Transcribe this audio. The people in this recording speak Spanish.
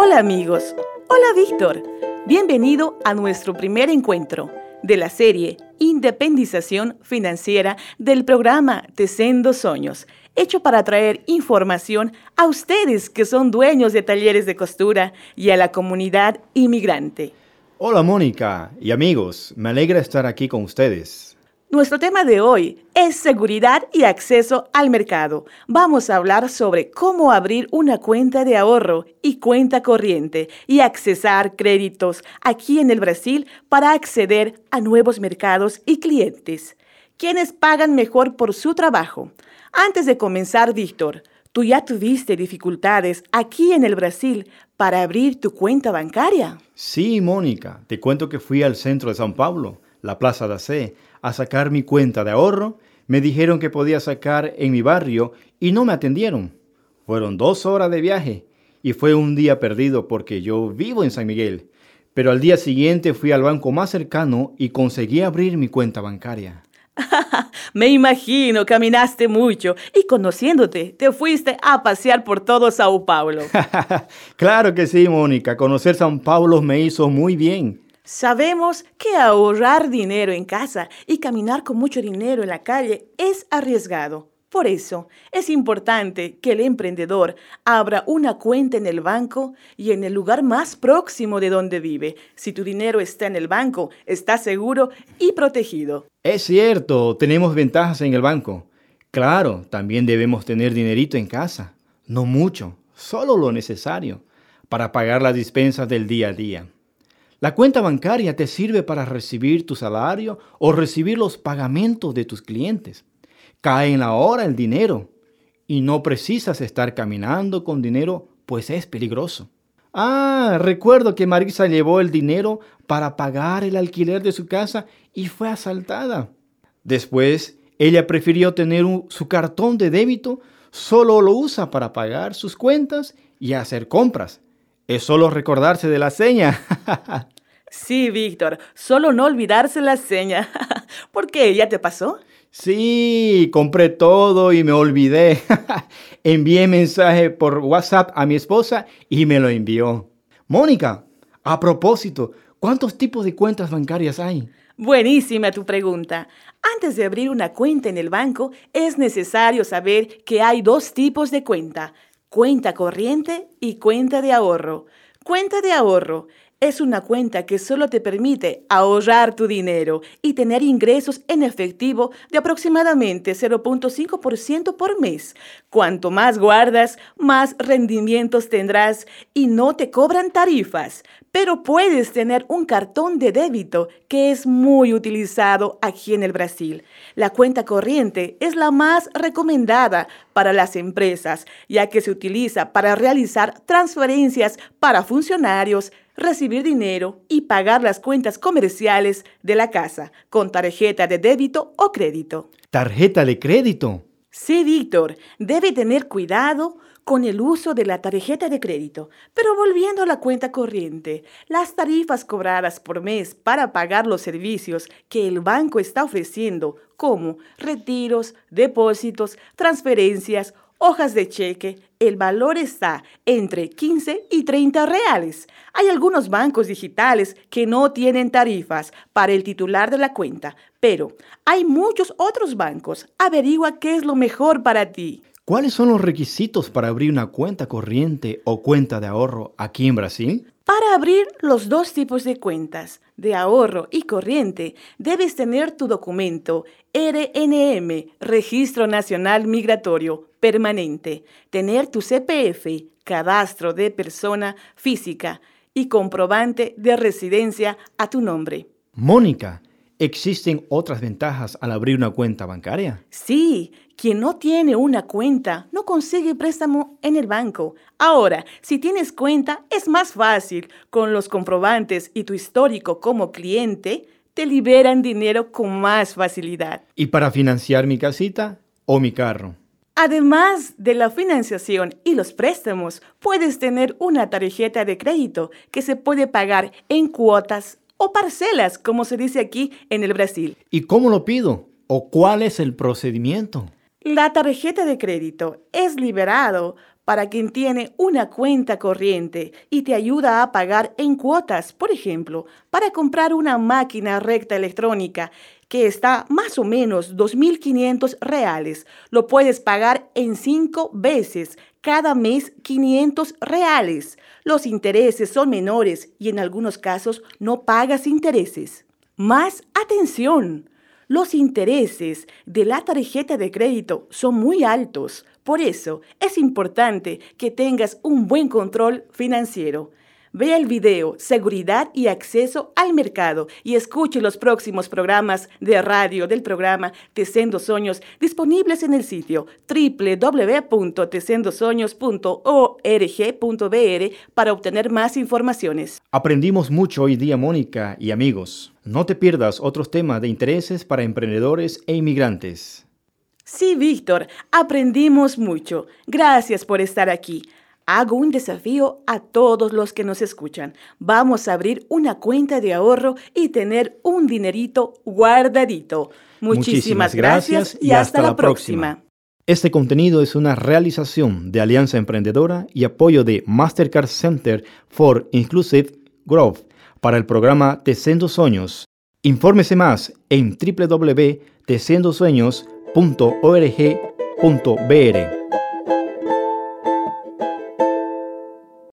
Hola amigos, hola Víctor, bienvenido a nuestro primer encuentro de la serie Independización Financiera del programa Tecendo Sueños, hecho para traer información a ustedes que son dueños de talleres de costura y a la comunidad inmigrante. Hola Mónica y amigos, me alegra estar aquí con ustedes. Nuestro tema de hoy es seguridad y acceso al mercado. Vamos a hablar sobre cómo abrir una cuenta de ahorro y cuenta corriente y accesar créditos aquí en el Brasil para acceder a nuevos mercados y clientes. ¿Quiénes pagan mejor por su trabajo? Antes de comenzar, Víctor, ¿tú ya tuviste dificultades aquí en el Brasil para abrir tu cuenta bancaria? Sí, Mónica, te cuento que fui al centro de San Pablo, la Plaza de C a sacar mi cuenta de ahorro, me dijeron que podía sacar en mi barrio y no me atendieron. Fueron dos horas de viaje y fue un día perdido porque yo vivo en San Miguel. Pero al día siguiente fui al banco más cercano y conseguí abrir mi cuenta bancaria. Me imagino, caminaste mucho y conociéndote, te fuiste a pasear por todo Sao Paulo. claro que sí, Mónica. Conocer San Paulo me hizo muy bien. Sabemos que ahorrar dinero en casa y caminar con mucho dinero en la calle es arriesgado. Por eso es importante que el emprendedor abra una cuenta en el banco y en el lugar más próximo de donde vive. Si tu dinero está en el banco, está seguro y protegido. Es cierto, tenemos ventajas en el banco. Claro, también debemos tener dinerito en casa. No mucho, solo lo necesario para pagar las dispensas del día a día. La cuenta bancaria te sirve para recibir tu salario o recibir los pagamentos de tus clientes. Cae en la hora el dinero y no precisas estar caminando con dinero, pues es peligroso. Ah, recuerdo que Marisa llevó el dinero para pagar el alquiler de su casa y fue asaltada. Después, ella prefirió tener su cartón de débito, solo lo usa para pagar sus cuentas y hacer compras. Es solo recordarse de la seña. sí, Víctor, solo no olvidarse la seña. ¿Por qué? ¿Ya te pasó? Sí, compré todo y me olvidé. Envié mensaje por WhatsApp a mi esposa y me lo envió. Mónica, a propósito, ¿cuántos tipos de cuentas bancarias hay? Buenísima tu pregunta. Antes de abrir una cuenta en el banco, es necesario saber que hay dos tipos de cuenta, Cuenta corriente y cuenta de ahorro. Cuenta de ahorro es una cuenta que solo te permite ahorrar tu dinero y tener ingresos en efectivo de aproximadamente 0.5% por mes. Cuanto más guardas, más rendimientos tendrás y no te cobran tarifas. Pero puedes tener un cartón de débito que es muy utilizado aquí en el Brasil. La cuenta corriente es la más recomendada para las empresas, ya que se utiliza para realizar transferencias para funcionarios, recibir dinero y pagar las cuentas comerciales de la casa con tarjeta de débito o crédito. ¿Tarjeta de crédito? Sí, Víctor, debe tener cuidado con el uso de la tarjeta de crédito. Pero volviendo a la cuenta corriente, las tarifas cobradas por mes para pagar los servicios que el banco está ofreciendo, como retiros, depósitos, transferencias, hojas de cheque, el valor está entre 15 y 30 reales. Hay algunos bancos digitales que no tienen tarifas para el titular de la cuenta, pero hay muchos otros bancos. Averigua qué es lo mejor para ti. ¿Cuáles son los requisitos para abrir una cuenta corriente o cuenta de ahorro aquí en Brasil? Para abrir los dos tipos de cuentas, de ahorro y corriente, debes tener tu documento RNM, Registro Nacional Migratorio Permanente, tener tu CPF, Cadastro de Persona Física y comprobante de residencia a tu nombre. Mónica, ¿existen otras ventajas al abrir una cuenta bancaria? Sí, quien no tiene una cuenta no consigue préstamo en el banco. Ahora, si tienes cuenta, es más fácil. Con los comprobantes y tu histórico como cliente, te liberan dinero con más facilidad. ¿Y para financiar mi casita o mi carro? Además de la financiación y los préstamos, puedes tener una tarjeta de crédito que se puede pagar en cuotas o parcelas, como se dice aquí en el Brasil. ¿Y cómo lo pido? ¿O cuál es el procedimiento? La tarjeta de crédito es liberado para quien tiene una cuenta corriente y te ayuda a pagar en cuotas, por ejemplo, para comprar una máquina recta electrónica que está más o menos 2.500 reales. Lo puedes pagar en cinco veces, cada mes 500 reales. Los intereses son menores y en algunos casos no pagas intereses. Más atención. Los intereses de la tarjeta de crédito son muy altos. Por eso es importante que tengas un buen control financiero. Ve el video Seguridad y Acceso al Mercado y escuche los próximos programas de radio del programa Tecendo Sueños disponibles en el sitio www.tecendosueños.org.br para obtener más informaciones. Aprendimos mucho hoy día, Mónica y amigos. No te pierdas otros temas de intereses para emprendedores e inmigrantes. Sí, Víctor, aprendimos mucho. Gracias por estar aquí hago un desafío a todos los que nos escuchan. Vamos a abrir una cuenta de ahorro y tener un dinerito guardadito. Muchísimas, gracias, y hasta, la próxima. Este contenido es una realización de Alianza Emprendedora y apoyo de Mastercard Center for Inclusive Growth para el programa Tecendo Sueños. Infórmese más en www.org.br.